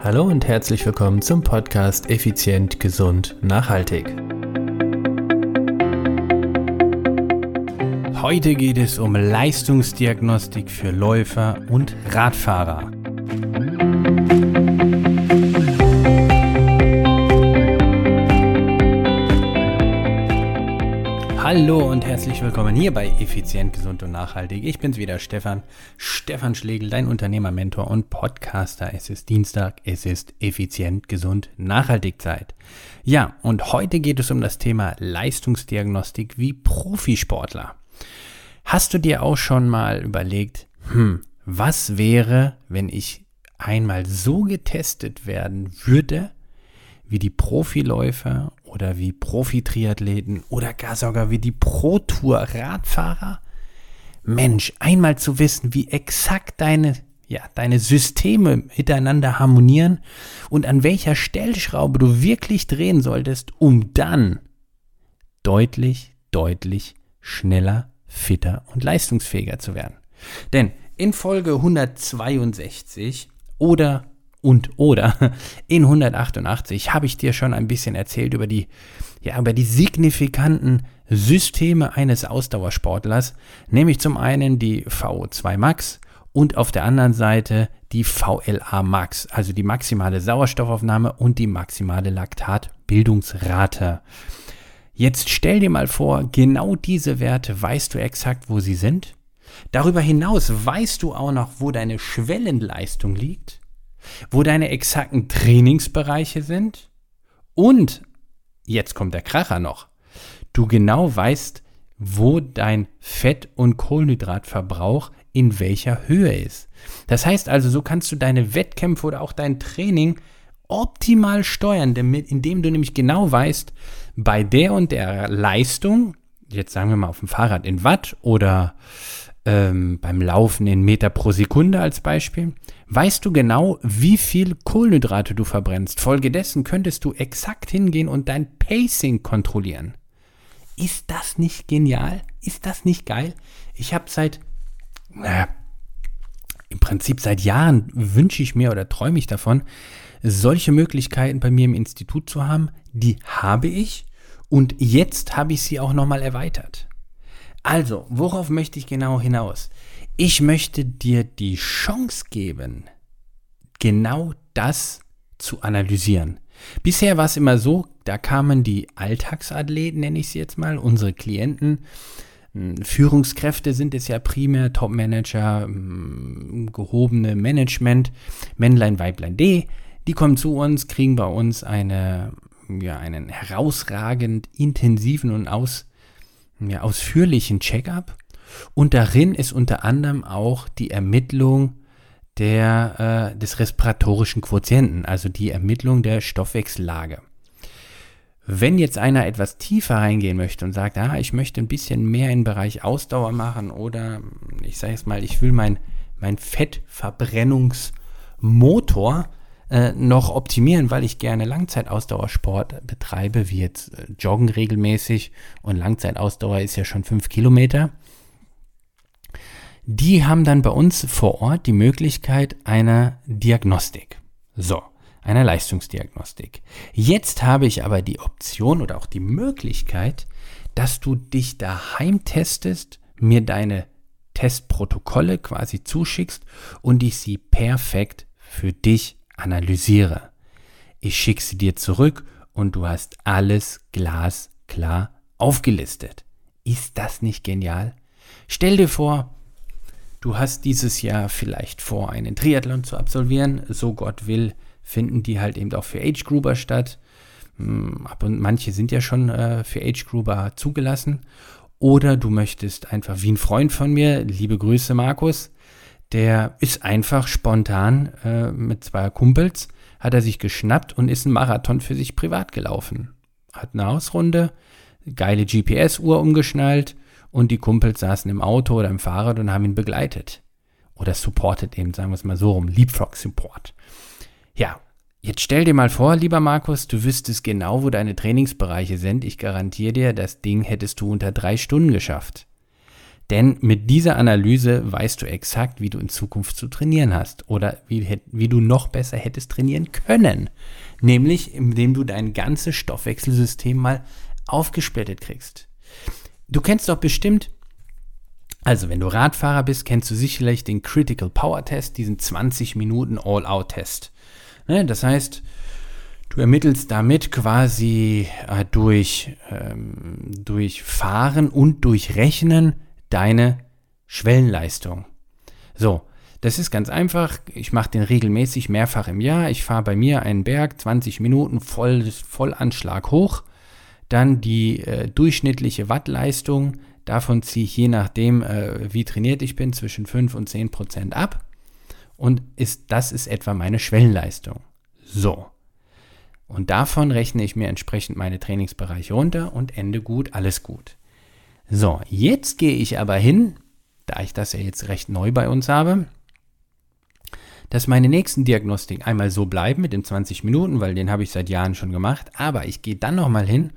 Hallo und herzlich willkommen zum Podcast Effizient, Gesund, Nachhaltig. Heute geht es um Leistungsdiagnostik für Läufer und Radfahrer. Hallo und herzlich willkommen hier bei Effizient, Gesund und Nachhaltig. Ich bin's wieder, Stefan. Stefan Schlegel, dein Unternehmermentor und Podcaster. Es ist Dienstag, es ist Effizient, Gesund, Nachhaltig Zeit. Ja, und heute geht es um das Thema Leistungsdiagnostik wie Profisportler. Hast du dir auch schon mal überlegt, hm, was wäre, wenn ich einmal so getestet werden würde, wie die Profiläufer oder wie Profi-Triathleten oder gar sogar wie die Pro-Tour-Radfahrer? Mensch, einmal zu wissen, wie exakt deine, ja, deine Systeme miteinander harmonieren und an welcher Stellschraube du wirklich drehen solltest, um dann deutlich, deutlich schneller, fitter und leistungsfähiger zu werden. Denn in Folge 162 oder und oder in 188 habe ich dir schon ein bisschen erzählt über die, ja, über die signifikanten Systeme eines Ausdauersportlers, nämlich zum einen die VO2 Max und auf der anderen Seite die VLA Max, also die maximale Sauerstoffaufnahme und die maximale Laktatbildungsrate. Jetzt stell dir mal vor, genau diese Werte weißt du exakt, wo sie sind. Darüber hinaus weißt du auch noch, wo deine Schwellenleistung liegt wo deine exakten Trainingsbereiche sind und jetzt kommt der Kracher noch. Du genau weißt, wo dein Fett- und Kohlenhydratverbrauch in welcher Höhe ist. Das heißt also, so kannst du deine Wettkämpfe oder auch dein Training optimal steuern, indem du nämlich genau weißt, bei der und der Leistung, jetzt sagen wir mal auf dem Fahrrad in Watt oder ähm, beim Laufen in Meter pro Sekunde als Beispiel, weißt du genau, wie viel Kohlenhydrate du verbrennst. Folgedessen könntest du exakt hingehen und dein Pacing kontrollieren. Ist das nicht genial? Ist das nicht geil? Ich habe seit, naja, im Prinzip seit Jahren wünsche ich mir oder träume ich davon, solche Möglichkeiten bei mir im Institut zu haben. Die habe ich und jetzt habe ich sie auch nochmal erweitert. Also, worauf möchte ich genau hinaus? Ich möchte dir die Chance geben, genau das zu analysieren. Bisher war es immer so, da kamen die Alltagsathleten, nenne ich sie jetzt mal, unsere Klienten. Hm, Führungskräfte sind es ja primär, Topmanager, hm, gehobene Management, Männlein, Weiblein D. Die kommen zu uns, kriegen bei uns eine, ja, einen herausragend intensiven und aus, ja, ausführlichen Check-up und darin ist unter anderem auch die Ermittlung der, äh, des respiratorischen Quotienten, also die Ermittlung der Stoffwechsellage. Wenn jetzt einer etwas tiefer reingehen möchte und sagt, ah, ich möchte ein bisschen mehr im Bereich Ausdauer machen oder ich sage jetzt mal, ich will mein, mein Fettverbrennungsmotor äh, noch optimieren, weil ich gerne Langzeitausdauersport betreibe, wie jetzt äh, Joggen regelmäßig und Langzeitausdauer ist ja schon fünf Kilometer. Die haben dann bei uns vor Ort die Möglichkeit einer Diagnostik. So, einer Leistungsdiagnostik. Jetzt habe ich aber die Option oder auch die Möglichkeit, dass du dich daheim testest, mir deine Testprotokolle quasi zuschickst und ich sie perfekt für dich analysiere. Ich schicke sie dir zurück und du hast alles glasklar aufgelistet. Ist das nicht genial? Stell dir vor, du hast dieses Jahr vielleicht vor, einen Triathlon zu absolvieren. So Gott will, finden die halt eben auch für Age Grouper statt. Hm, und manche sind ja schon äh, für Age Grouper zugelassen. Oder du möchtest einfach wie ein Freund von mir, liebe Grüße Markus, der ist einfach spontan äh, mit zwei Kumpels, hat er sich geschnappt und ist einen Marathon für sich privat gelaufen. Hat eine Hausrunde, geile GPS-Uhr umgeschnallt und die Kumpels saßen im Auto oder im Fahrrad und haben ihn begleitet. Oder supportet eben, sagen wir es mal so rum, Leapfrog-Support. Ja, jetzt stell dir mal vor, lieber Markus, du wüsstest genau, wo deine Trainingsbereiche sind. Ich garantiere dir, das Ding hättest du unter drei Stunden geschafft. Denn mit dieser Analyse weißt du exakt, wie du in Zukunft zu trainieren hast oder wie, wie du noch besser hättest trainieren können. Nämlich, indem du dein ganzes Stoffwechselsystem mal aufgesplittet kriegst. Du kennst doch bestimmt, also wenn du Radfahrer bist, kennst du sicherlich den Critical Power Test, diesen 20 Minuten All-Out-Test. Ne, das heißt, du ermittelst damit quasi äh, durch, ähm, durch Fahren und durch Rechnen, deine Schwellenleistung. So, das ist ganz einfach. Ich mache den regelmäßig mehrfach im Jahr. Ich fahre bei mir einen Berg 20 Minuten voll, Vollanschlag hoch. Dann die äh, durchschnittliche Wattleistung. Davon ziehe ich je nachdem, äh, wie trainiert ich bin, zwischen 5 und 10 Prozent ab. Und ist, das ist etwa meine Schwellenleistung. So. Und davon rechne ich mir entsprechend meine Trainingsbereiche runter und ende gut, alles gut. So, jetzt gehe ich aber hin, da ich das ja jetzt recht neu bei uns habe, dass meine nächsten Diagnostiken einmal so bleiben mit den 20 Minuten, weil den habe ich seit Jahren schon gemacht, aber ich gehe dann nochmal hin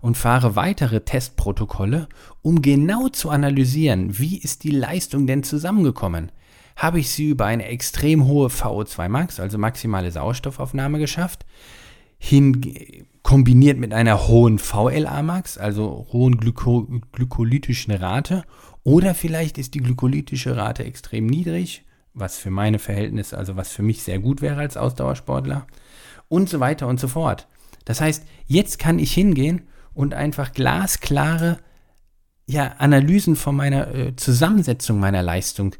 und fahre weitere Testprotokolle, um genau zu analysieren, wie ist die Leistung denn zusammengekommen. Habe ich sie über eine extrem hohe VO2 Max, also maximale Sauerstoffaufnahme geschafft, hin kombiniert mit einer hohen VLA-Max, also hohen Glyko glykolytischen Rate. Oder vielleicht ist die glykolytische Rate extrem niedrig, was für meine Verhältnisse, also was für mich sehr gut wäre als Ausdauersportler. Und so weiter und so fort. Das heißt, jetzt kann ich hingehen und einfach glasklare ja, Analysen von meiner äh, Zusammensetzung meiner Leistung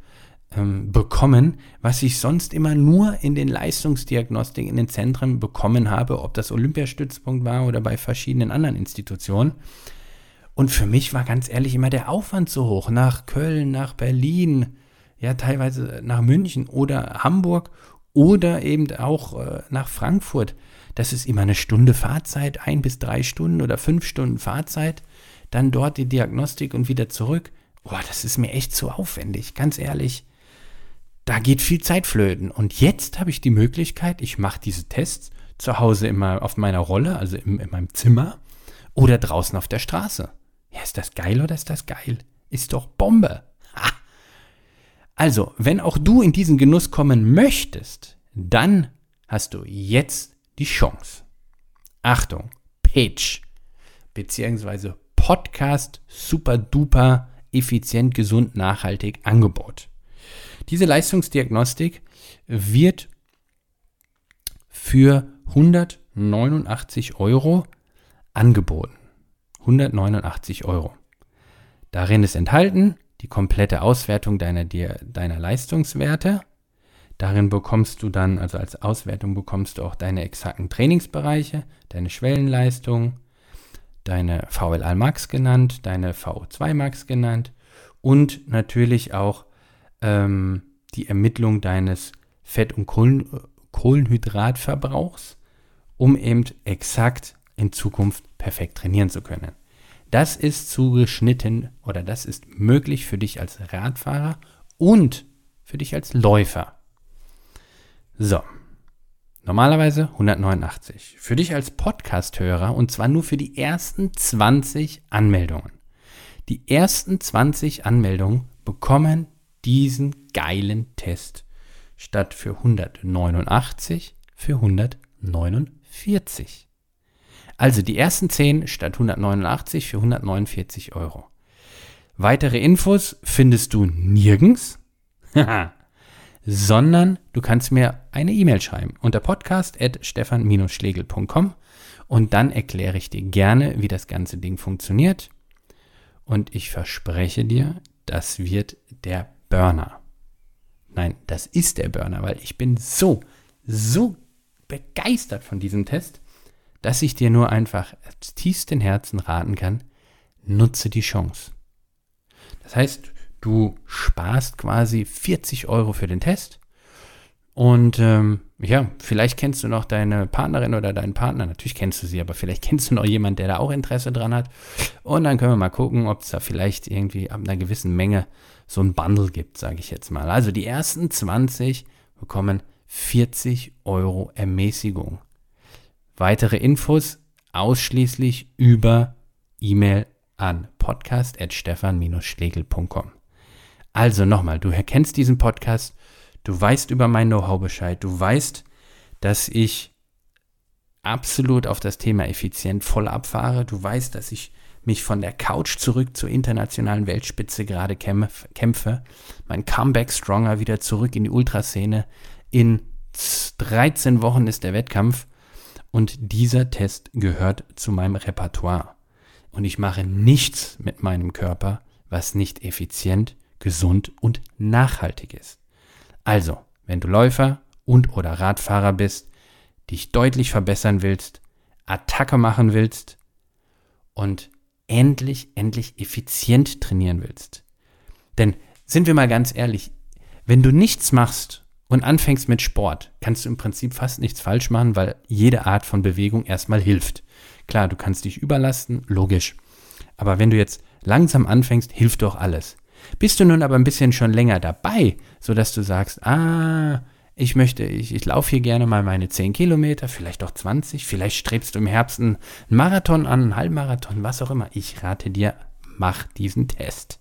ähm, bekommen, was ich sonst immer nur in den Leistungsdiagnostik in den Zentren bekommen habe, ob das Olympiastützpunkt war oder bei verschiedenen anderen Institutionen. Und für mich war ganz ehrlich immer der Aufwand so hoch, nach Köln, nach Berlin, ja teilweise nach München oder Hamburg oder eben auch äh, nach Frankfurt. Das ist immer eine Stunde Fahrzeit, ein bis drei Stunden oder fünf Stunden Fahrzeit, dann dort die Diagnostik und wieder zurück. Boah, das ist mir echt zu aufwendig, ganz ehrlich da geht viel Zeit flöten. Und jetzt habe ich die Möglichkeit, ich mache diese Tests zu Hause immer auf meiner Rolle, also in, in meinem Zimmer oder draußen auf der Straße. Ja, ist das geil oder ist das geil? Ist doch Bombe. Ha. Also, wenn auch du in diesen Genuss kommen möchtest, dann hast du jetzt die Chance. Achtung, Pitch beziehungsweise Podcast super duper effizient, gesund, nachhaltig Angebot. Diese Leistungsdiagnostik wird für 189 Euro angeboten. 189 Euro. Darin ist enthalten die komplette Auswertung deiner, deiner Leistungswerte. Darin bekommst du dann, also als Auswertung bekommst du auch deine exakten Trainingsbereiche, deine Schwellenleistung, deine VLA Max genannt, deine VO2 Max genannt und natürlich auch ähm, die Ermittlung deines Fett- und Kohlen Kohlenhydratverbrauchs, um eben exakt in Zukunft perfekt trainieren zu können. Das ist zugeschnitten oder das ist möglich für dich als Radfahrer und für dich als Läufer. So, normalerweise 189. Für dich als Podcast-Hörer und zwar nur für die ersten 20 Anmeldungen. Die ersten 20 Anmeldungen bekommen diesen geilen Test statt für 189 für 149. Also die ersten 10 statt 189 für 149 Euro. Weitere Infos findest du nirgends, sondern du kannst mir eine E-Mail schreiben unter podcast.stefan-schlegel.com und dann erkläre ich dir gerne, wie das ganze Ding funktioniert. Und ich verspreche dir, das wird der Burner. Nein, das ist der Burner, weil ich bin so, so begeistert von diesem Test, dass ich dir nur einfach aus tiefstem Herzen raten kann, nutze die Chance. Das heißt, du sparst quasi 40 Euro für den Test und ähm, ja, vielleicht kennst du noch deine Partnerin oder deinen Partner. Natürlich kennst du sie, aber vielleicht kennst du noch jemanden, der da auch Interesse dran hat. Und dann können wir mal gucken, ob es da vielleicht irgendwie ab einer gewissen Menge so ein Bundle gibt, sage ich jetzt mal. Also die ersten 20 bekommen 40 Euro Ermäßigung. Weitere Infos ausschließlich über E-Mail an podcast.stefan-schlegel.com. Also nochmal, du erkennst diesen Podcast, du weißt über mein Know-how Bescheid, du weißt, dass ich absolut auf das Thema effizient voll abfahre, du weißt, dass ich mich von der Couch zurück zur internationalen Weltspitze gerade kämpfe, mein Comeback Stronger wieder zurück in die Ultraszene. In 13 Wochen ist der Wettkampf und dieser Test gehört zu meinem Repertoire. Und ich mache nichts mit meinem Körper, was nicht effizient, gesund und nachhaltig ist. Also, wenn du Läufer und oder Radfahrer bist, dich deutlich verbessern willst, Attacke machen willst und endlich, endlich effizient trainieren willst. Denn sind wir mal ganz ehrlich, wenn du nichts machst und anfängst mit Sport, kannst du im Prinzip fast nichts falsch machen, weil jede Art von Bewegung erstmal hilft. Klar, du kannst dich überlasten, logisch. Aber wenn du jetzt langsam anfängst, hilft doch alles. Bist du nun aber ein bisschen schon länger dabei, sodass du sagst, ah, ich möchte, ich, ich laufe hier gerne mal meine 10 Kilometer, vielleicht auch 20, vielleicht strebst du im Herbst einen Marathon an, einen Halbmarathon, was auch immer. Ich rate dir, mach diesen Test.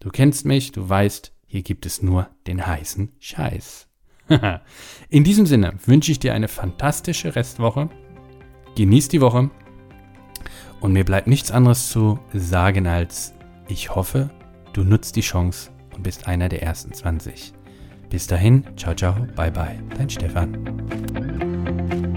Du kennst mich, du weißt, hier gibt es nur den heißen Scheiß. In diesem Sinne wünsche ich dir eine fantastische Restwoche. Genieß die Woche. Und mir bleibt nichts anderes zu sagen als, ich hoffe, du nutzt die Chance und bist einer der ersten 20. Bis dahin, ciao, ciao, bye, bye, dein Stefan.